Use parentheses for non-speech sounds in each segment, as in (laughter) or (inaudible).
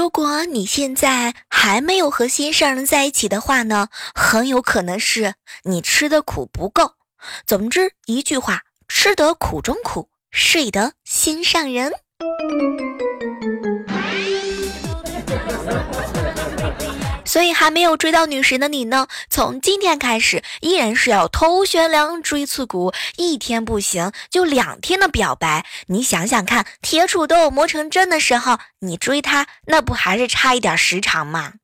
如果你现在还没有和心上人在一起的话呢，很有可能是你吃的苦不够。总之一句话，吃得苦中苦，睡得心上人。所以还没有追到女神的你呢，从今天开始依然是要头悬梁锥刺股，一天不行就两天的表白。你想想看，铁杵都有磨成针的时候，你追她那不还是差一点时长吗？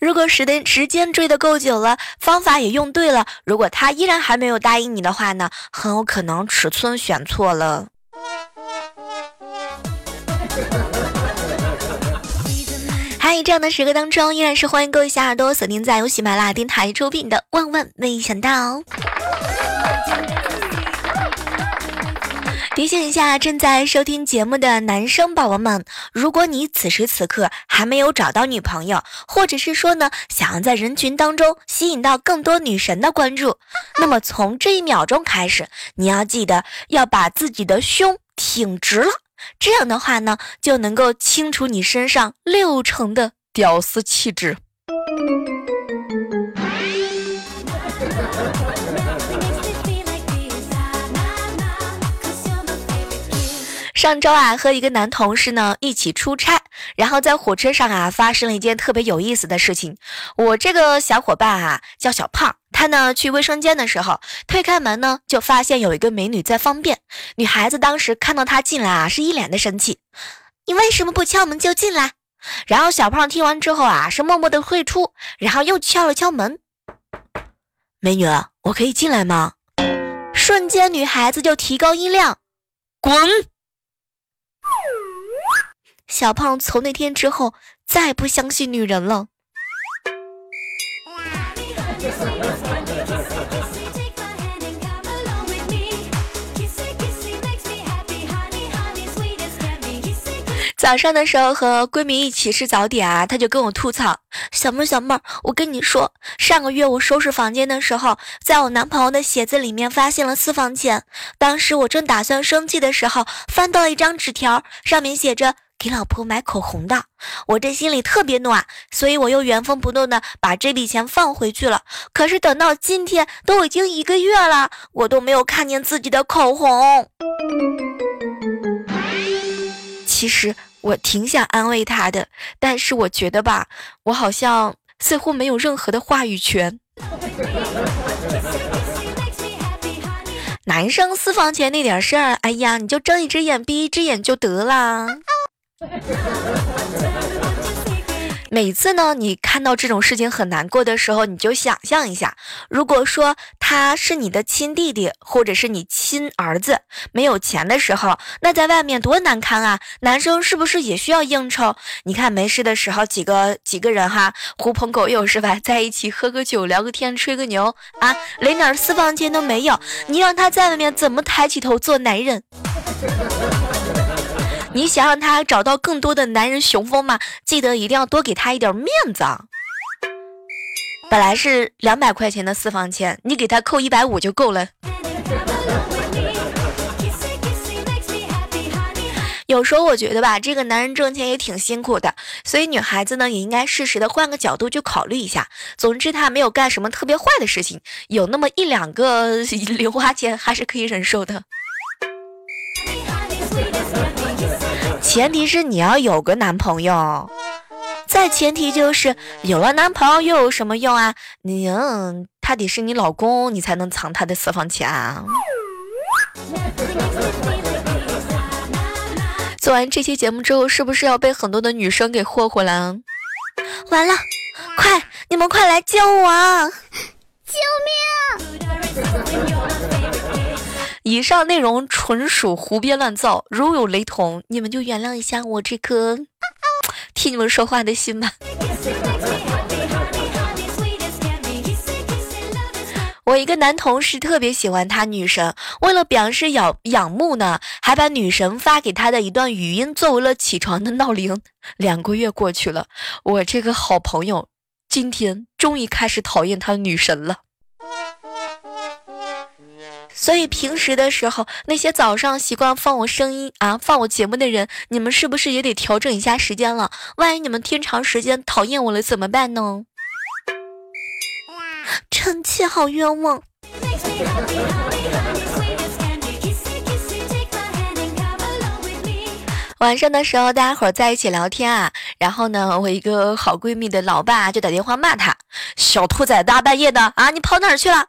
如果时的时间追得够久了，方法也用对了，如果他依然还没有答应你的话呢，很有可能尺寸选错了。在这样的时刻当中，依然是欢迎各位小耳朵锁定在由喜马拉雅电台出品的《万万没想到》。提醒一下正在收听节目的男生宝宝们，如果你此时此刻还没有找到女朋友，或者是说呢，想要在人群当中吸引到更多女神的关注，那么从这一秒钟开始，你要记得要把自己的胸挺直了。这样的话呢，就能够清除你身上六成的屌丝气质。上周啊，和一个男同事呢一起出差，然后在火车上啊发生了一件特别有意思的事情。我这个小伙伴啊叫小胖，他呢去卫生间的时候，推开门呢就发现有一个美女在方便。女孩子当时看到他进来啊，是一脸的生气：“你为什么不敲门就进来？”然后小胖听完之后啊，是默默的退出，然后又敲了敲门：“美女，我可以进来吗？”瞬间女孩子就提高音量：“滚！”小胖从那天之后再不相信女人了。早上的时候和闺蜜一起吃早点啊，她就跟我吐槽：“小妹儿，小妹儿，我跟你说，上个月我收拾房间的时候，在我男朋友的鞋子里面发现了私房钱。当时我正打算生气的时候，翻到了一张纸条，上面写着给老婆买口红的。我这心里特别暖，所以我又原封不动的把这笔钱放回去了。可是等到今天，都已经一个月了，我都没有看见自己的口红。其实。”我挺想安慰他的，但是我觉得吧，我好像似乎没有任何的话语权。男生私房钱那点事儿，哎呀，你就睁一只眼闭一只眼就得了。每次呢，你看到这种事情很难过的时候，你就想象一下，如果说他是你的亲弟弟，或者是你亲儿子，没有钱的时候，那在外面多难堪啊！男生是不是也需要应酬？你看没事的时候，几个几个人哈，狐朋狗友是吧，在一起喝个酒，聊个天，吹个牛啊，连点私房钱都没有，你让他在外面怎么抬起头做男人？你想让他找到更多的男人雄风吗？记得一定要多给他一点面子。啊！本来是两百块钱的私房钱，你给他扣一百五就够了。有时候我觉得吧，这个男人挣钱也挺辛苦的，所以女孩子呢也应该适时的换个角度去考虑一下。总之他没有干什么特别坏的事情，有那么一两个 (laughs) 零花钱还是可以忍受的。前提是你要有个男朋友，再前提就是有了男朋友又有什么用啊？你，他得是你老公，你才能藏他的私房钱啊。做完这期节目之后，是不是要被很多的女生给霍霍了？完了，快，你们快来救我！救命！以上内容纯属胡编乱造，如有雷同，你们就原谅一下我这颗 (laughs) 替你们说话的心吧。我一个男同事特别喜欢他女神，为了表示仰仰慕呢，还把女神发给他的一段语音作为了起床的闹铃。两个月过去了，我这个好朋友今天终于开始讨厌他女神了。所以平时的时候，那些早上习惯放我声音啊、放我节目的人，你们是不是也得调整一下时间了？万一你们听长时间讨厌我了怎么办呢？臣妾好冤枉。晚上的时候，大家伙在一起聊天啊，然后呢，我一个好闺蜜的老爸就打电话骂她：“小兔崽，大半夜的啊，你跑哪儿去了？”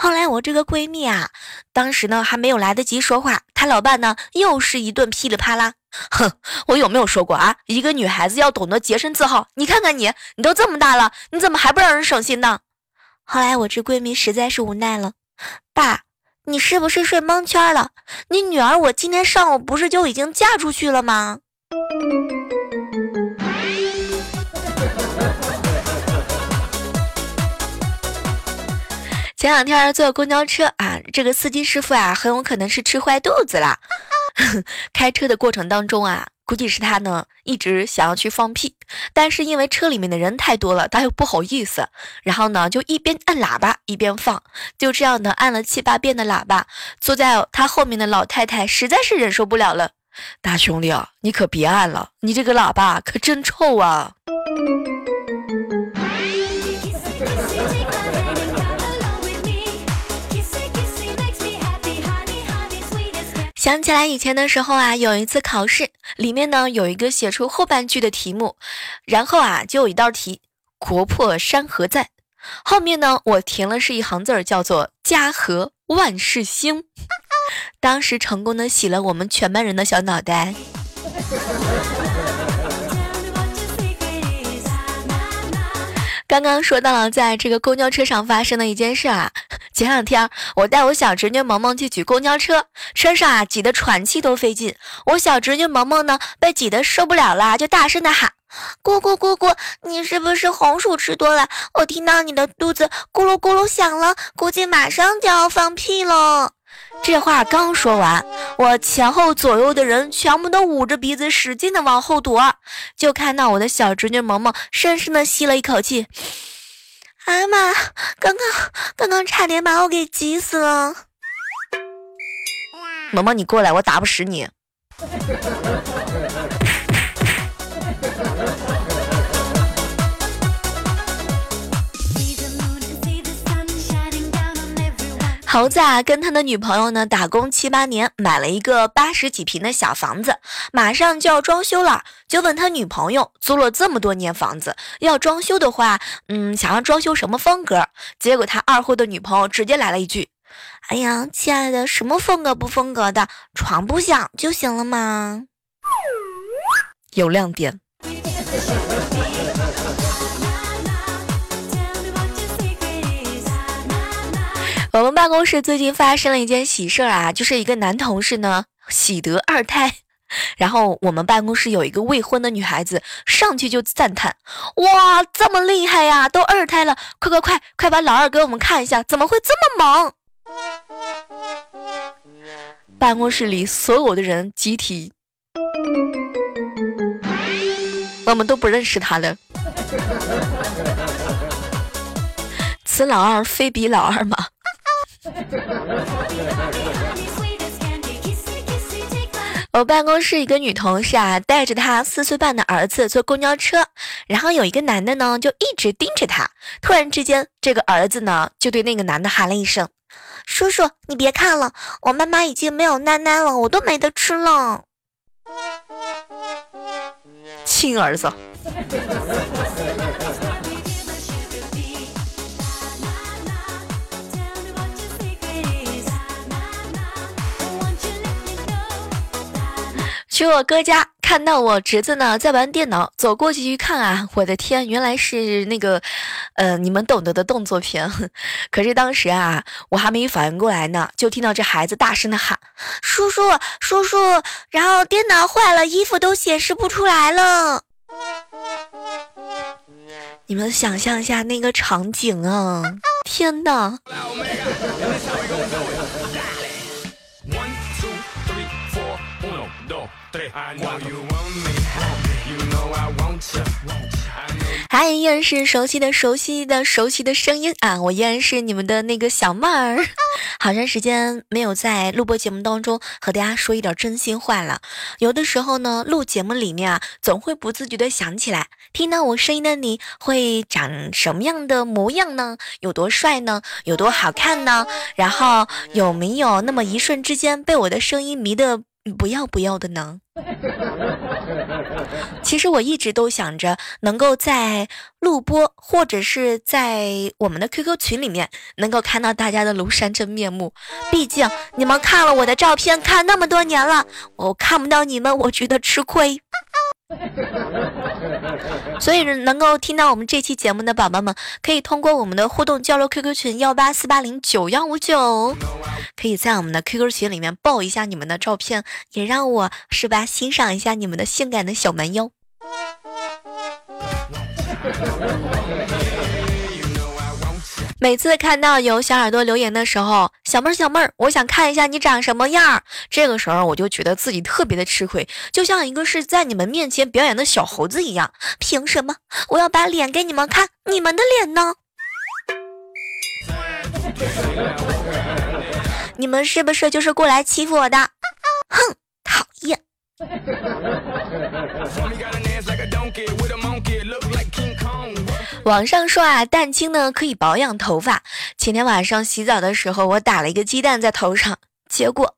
后来我这个闺蜜啊，当时呢还没有来得及说话，她老爸呢又是一顿噼里啪啦。哼，我有没有说过啊？一个女孩子要懂得洁身自好。你看看你，你都这么大了，你怎么还不让人省心呢？后来我这闺蜜实在是无奈了，爸，你是不是睡蒙圈了？你女儿我今天上午不是就已经嫁出去了吗？前两天坐公交车啊，这个司机师傅啊，很有可能是吃坏肚子了。(laughs) 开车的过程当中啊。估计是他呢，一直想要去放屁，但是因为车里面的人太多了，他又不好意思，然后呢，就一边按喇叭一边放，就这样的按了七八遍的喇叭。坐在他后面的老太太实在是忍受不了了，大兄弟啊，你可别按了，你这个喇叭可真臭啊！想起来以前的时候啊，有一次考试，里面呢有一个写出后半句的题目，然后啊就有一道题：国破山河在。后面呢我填了是一行字儿，叫做家和万事兴。当时成功的洗了我们全班人的小脑袋。刚刚说到了在这个公交车上发生的一件事啊，(laughs) 前两天我带我小侄女萌萌去挤公交车，车上啊挤得喘气都费劲。我小侄女萌萌呢被挤得受不了了，就大声的喊：“姑姑姑姑，你是不是红薯吃多了？我听到你的肚子咕噜咕噜响了，估计马上就要放屁了。”这话刚说完，我前后左右的人全部都捂着鼻子，使劲的往后躲，就看到我的小侄女萌萌深深的吸了一口气。哎呀妈！刚刚刚刚差点把我给急死了。萌萌，你过来，我打不死你。猴子啊，跟他的女朋友呢打工七八年，买了一个八十几平的小房子，马上就要装修了，就问他女朋友租了这么多年房子，要装修的话，嗯，想要装修什么风格？结果他二货的女朋友直接来了一句：“哎呀，亲爱的，什么风格不风格的，床不响就行了吗？”有亮点。我们办公室最近发生了一件喜事儿啊，就是一个男同事呢喜得二胎，(laughs) 然后我们办公室有一个未婚的女孩子上去就赞叹：“哇，这么厉害呀，都二胎了！快快快快把老二给我们看一下，怎么会这么猛？”办公室里所有的人集体，我们都不认识他了。(laughs) 此老二非彼老二吗？(laughs) 我办公室一个女同事啊，带着她四岁半的儿子坐公交车，然后有一个男的呢，就一直盯着她。突然之间，这个儿子呢，就对那个男的喊了一声：“叔叔，你别看了，我妈妈已经没有奶奶了，我都没得吃了。”亲儿子。(laughs) 去我哥家，看到我侄子呢在玩电脑，走过去一看啊，我的天，原来是那个，呃，你们懂得的动作片。(laughs) 可是当时啊，我还没反应过来呢，就听到这孩子大声的喊：“叔叔，叔叔！”然后电脑坏了，衣服都显示不出来了。你们想象一下那个场景啊！天哪！还依然是熟悉的、熟悉的、熟悉的声音啊！我依然是你们的那个小妹儿，(laughs) 好长时间没有在录播节目当中和大家说一点真心话了。有的时候呢，录节目里面啊，总会不自觉的想起来，听到我声音的你会长什么样的模样呢？有多帅呢？有多好看呢？然后有没有那么一瞬之间被我的声音迷得不要不要的呢？(laughs) 其实我一直都想着能够在录播或者是在我们的 QQ 群里面能够看到大家的庐山真面目。毕竟你们看了我的照片看那么多年了，我看不到你们，我觉得吃亏。(laughs) 所以能够听到我们这期节目的宝宝们，可以通过我们的互动交流 QQ 群幺八四八零九幺五九，可以在我们的 QQ 群里面报一下你们的照片，也让我是吧欣赏一下你们的性感的小蛮腰。每次看到有小耳朵留言的时候，小妹儿小妹儿，我想看一下你长什么样儿。这个时候我就觉得自己特别的吃亏，就像一个是在你们面前表演的小猴子一样。凭什么我要把脸给你们看？你们的脸呢？你们是不是就是过来欺负我的？(laughs) 哼，讨厌。网上说啊，蛋清呢可以保养头发。前天晚上洗澡的时候，我打了一个鸡蛋在头上，结果，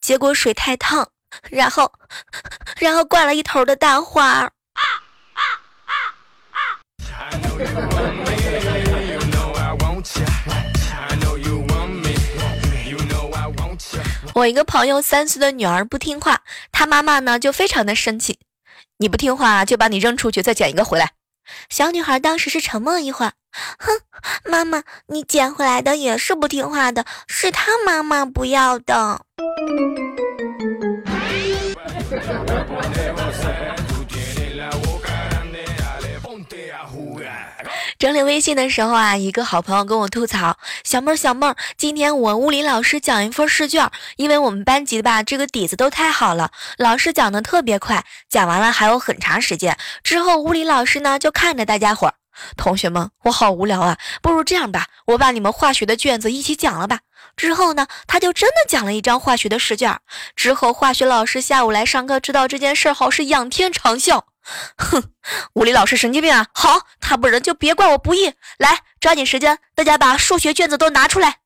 结果水太烫，然后，然后灌了一头的大花。我一个朋友三岁的女儿不听话，她妈妈呢就非常的生气，你不听话就把你扔出去，再捡一个回来。小女孩当时是沉默一会儿，哼，妈妈，你捡回来的也是不听话的，是他妈妈不要的。(laughs) 整理微信的时候啊，一个好朋友跟我吐槽：“小妹儿，小妹儿，今天我物理老师讲一份试卷，因为我们班级的吧，这个底子都太好了，老师讲的特别快，讲完了还有很长时间。之后物理老师呢就看着大家伙儿，同学们，我好无聊啊，不如这样吧，我把你们化学的卷子一起讲了吧。之后呢，他就真的讲了一张化学的试卷。之后化学老师下午来上课，知道这件事后是仰天长啸。”哼，物理老师神经病啊！好，他不仁就别怪我不义。来，抓紧时间，大家把数学卷子都拿出来。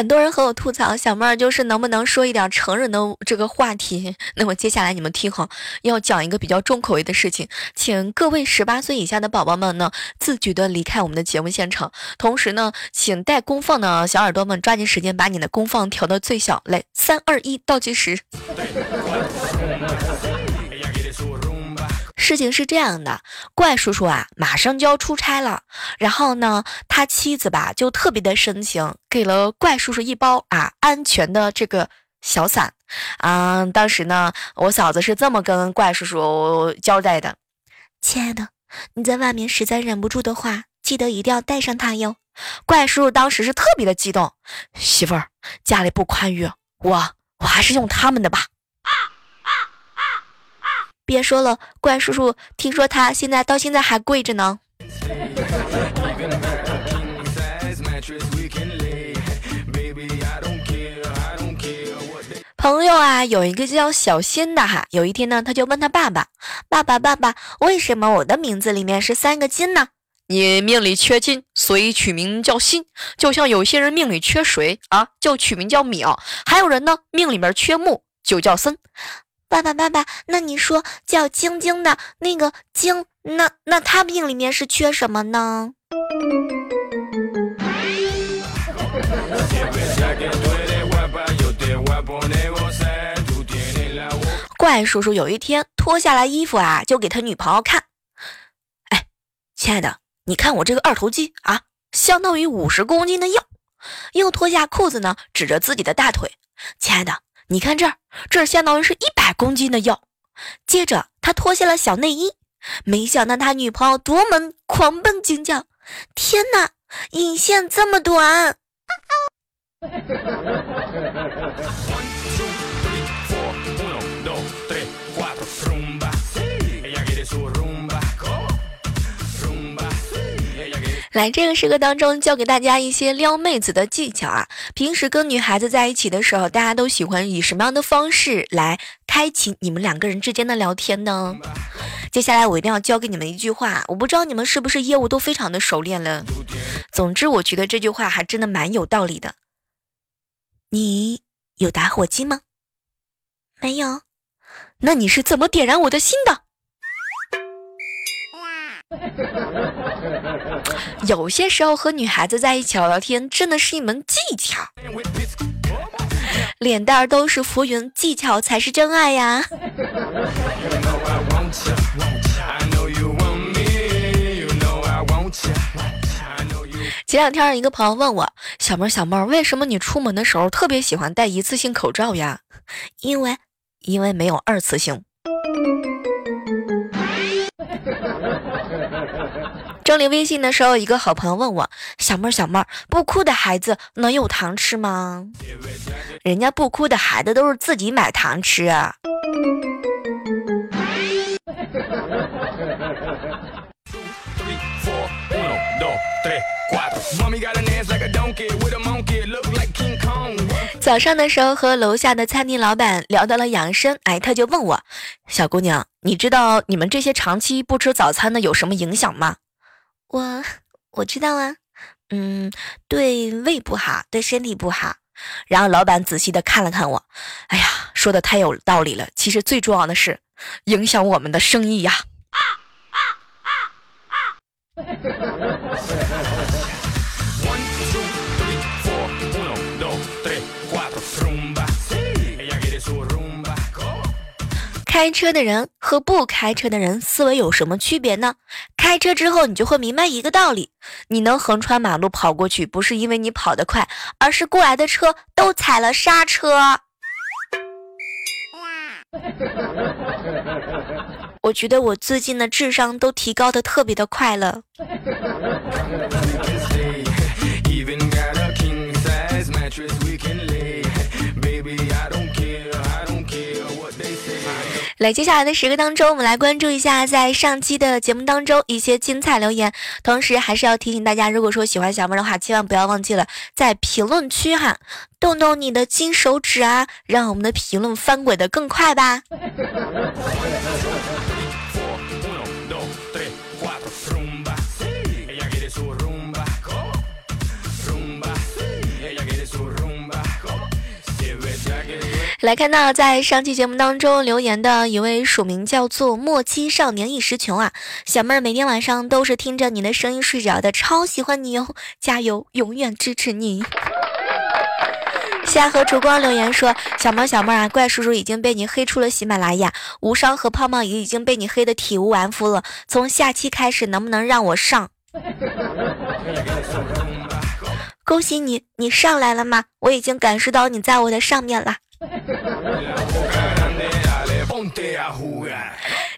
很多人和我吐槽，小妹儿就是能不能说一点成人的这个话题？(laughs) 那么接下来你们听好，要讲一个比较重口味的事情，请各位十八岁以下的宝宝们呢自觉的离开我们的节目现场。同时呢，请带功放的小耳朵们抓紧时间把你的功放调到最小。来，三二一，倒计时。事情是这样的，怪叔叔啊，马上就要出差了。然后呢，他妻子吧就特别的深情，给了怪叔叔一包啊安全的这个小伞。嗯，当时呢，我嫂子是这么跟怪叔叔交代的：“亲爱的，你在外面实在忍不住的话，记得一定要带上它哟。”怪叔叔当时是特别的激动，媳妇儿家里不宽裕，我我还是用他们的吧。别说了，怪叔叔，听说他现在到现在还跪着呢。(laughs) 朋友啊，有一个叫小新的哈，有一天呢，他就问他爸爸：“爸爸，爸爸，为什么我的名字里面是三个金呢？”你命里缺金，所以取名叫新。就像有些人命里缺水啊，就取名叫淼；还有人呢，命里面缺木，就叫森。爸爸，爸爸，那你说叫晶晶的那个晶那那他病里面是缺什么呢？(laughs) 怪叔叔有一天脱下来衣服啊，就给他女朋友看。哎，亲爱的，你看我这个二头肌啊，相当于五十公斤的药。又脱下裤子呢，指着自己的大腿。亲爱的，你看这儿，这相当于是一百公斤的药。接着他脱下了小内衣，没想到他女朋友夺门狂奔惊叫：“天哪，引线这么短！” (laughs) 来，这个时刻当中教给大家一些撩妹子的技巧啊！平时跟女孩子在一起的时候，大家都喜欢以什么样的方式来开启你们两个人之间的聊天呢？接下来我一定要教给你们一句话，我不知道你们是不是业务都非常的熟练了。总之，我觉得这句话还真的蛮有道理的。你有打火机吗？没有。那你是怎么点燃我的心的？(laughs) 有些时候和女孩子在一起聊聊天，真的是一门技巧。脸蛋儿都是浮云，技巧才是真爱呀。前两天一个朋友问我，小妹儿小妹儿，为什么你出门的时候特别喜欢戴一次性口罩呀？因为，因为没有二次性。整理微信的时候，一个好朋友问我：“小妹儿，小妹儿，不哭的孩子能有糖吃吗？”人家不哭的孩子都是自己买糖吃啊。早上的时候和楼下的餐厅老板聊到了养生，哎，他就问我：“小姑娘，你知道你们这些长期不吃早餐的有什么影响吗？”我我知道啊，嗯，对胃不好，对身体不好。然后老板仔细的看了看我，哎呀，说的太有道理了。其实最重要的是影响我们的生意呀。(laughs) 开车的人和不开车的人思维有什么区别呢？开车之后，你就会明白一个道理：你能横穿马路跑过去，不是因为你跑得快，而是过来的车都踩了刹车。(laughs) 我觉得我最近的智商都提高的特别的快了。来，接下来的时刻当中，我们来关注一下在上期的节目当中一些精彩留言。同时，还是要提醒大家，如果说喜欢小妹的话，千万不要忘记了在评论区哈，动动你的金手指啊，让我们的评论翻滚的更快吧。来看到在上期节目当中留言的一位署名叫做“莫欺少年一时穷”啊，小妹儿每天晚上都是听着你的声音睡着的，超喜欢你哦，加油，永远支持你。夏河烛光留言说：“小猫小妹儿啊，怪叔叔已经被你黑出了喜马拉雅，无伤和胖胖也已经被你黑的体无完肤了，从下期开始能不能让我上？”恭喜你，你上来了吗？我已经感受到你在我的上面了。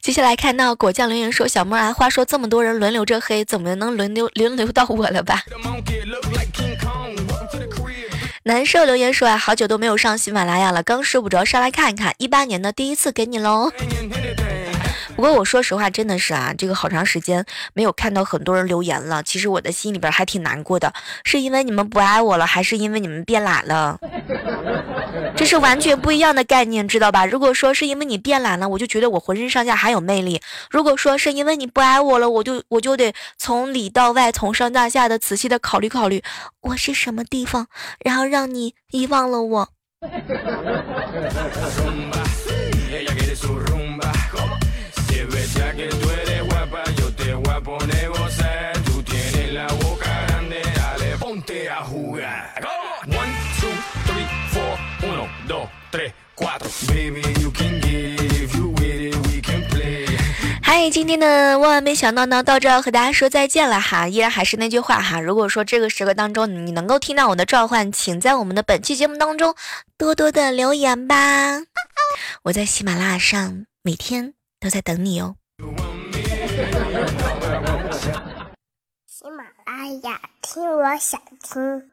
接下来看到果酱留言说：“小妹啊，话说这么多人轮流着黑，怎么能轮流轮流到我了吧？”难受留言说：“啊，好久都没有上喜马拉雅了，刚睡不着，上来看一看，一八年的第一次给你喽。”不过我说实话，真的是啊，这个好长时间没有看到很多人留言了，其实我的心里边还挺难过的，是因为你们不爱我了，还是因为你们变懒了？这是完全不一样的概念，知道吧？如果说是因为你变懒了，我就觉得我浑身上下还有魅力；如果说是因为你不爱我了，我就我就得从里到外，从上到下的仔细的考虑考虑我是什么地方，然后让你遗忘了我。(laughs) 嗨，今天的万万没想到呢，到这要和大家说再见了哈。依然还是那句话哈，如果说这个时刻当中你能够听到我的召唤，请在我们的本期节目当中多多的留言吧。我在喜马拉雅上每天都在等你哦。哎呀听，我想听。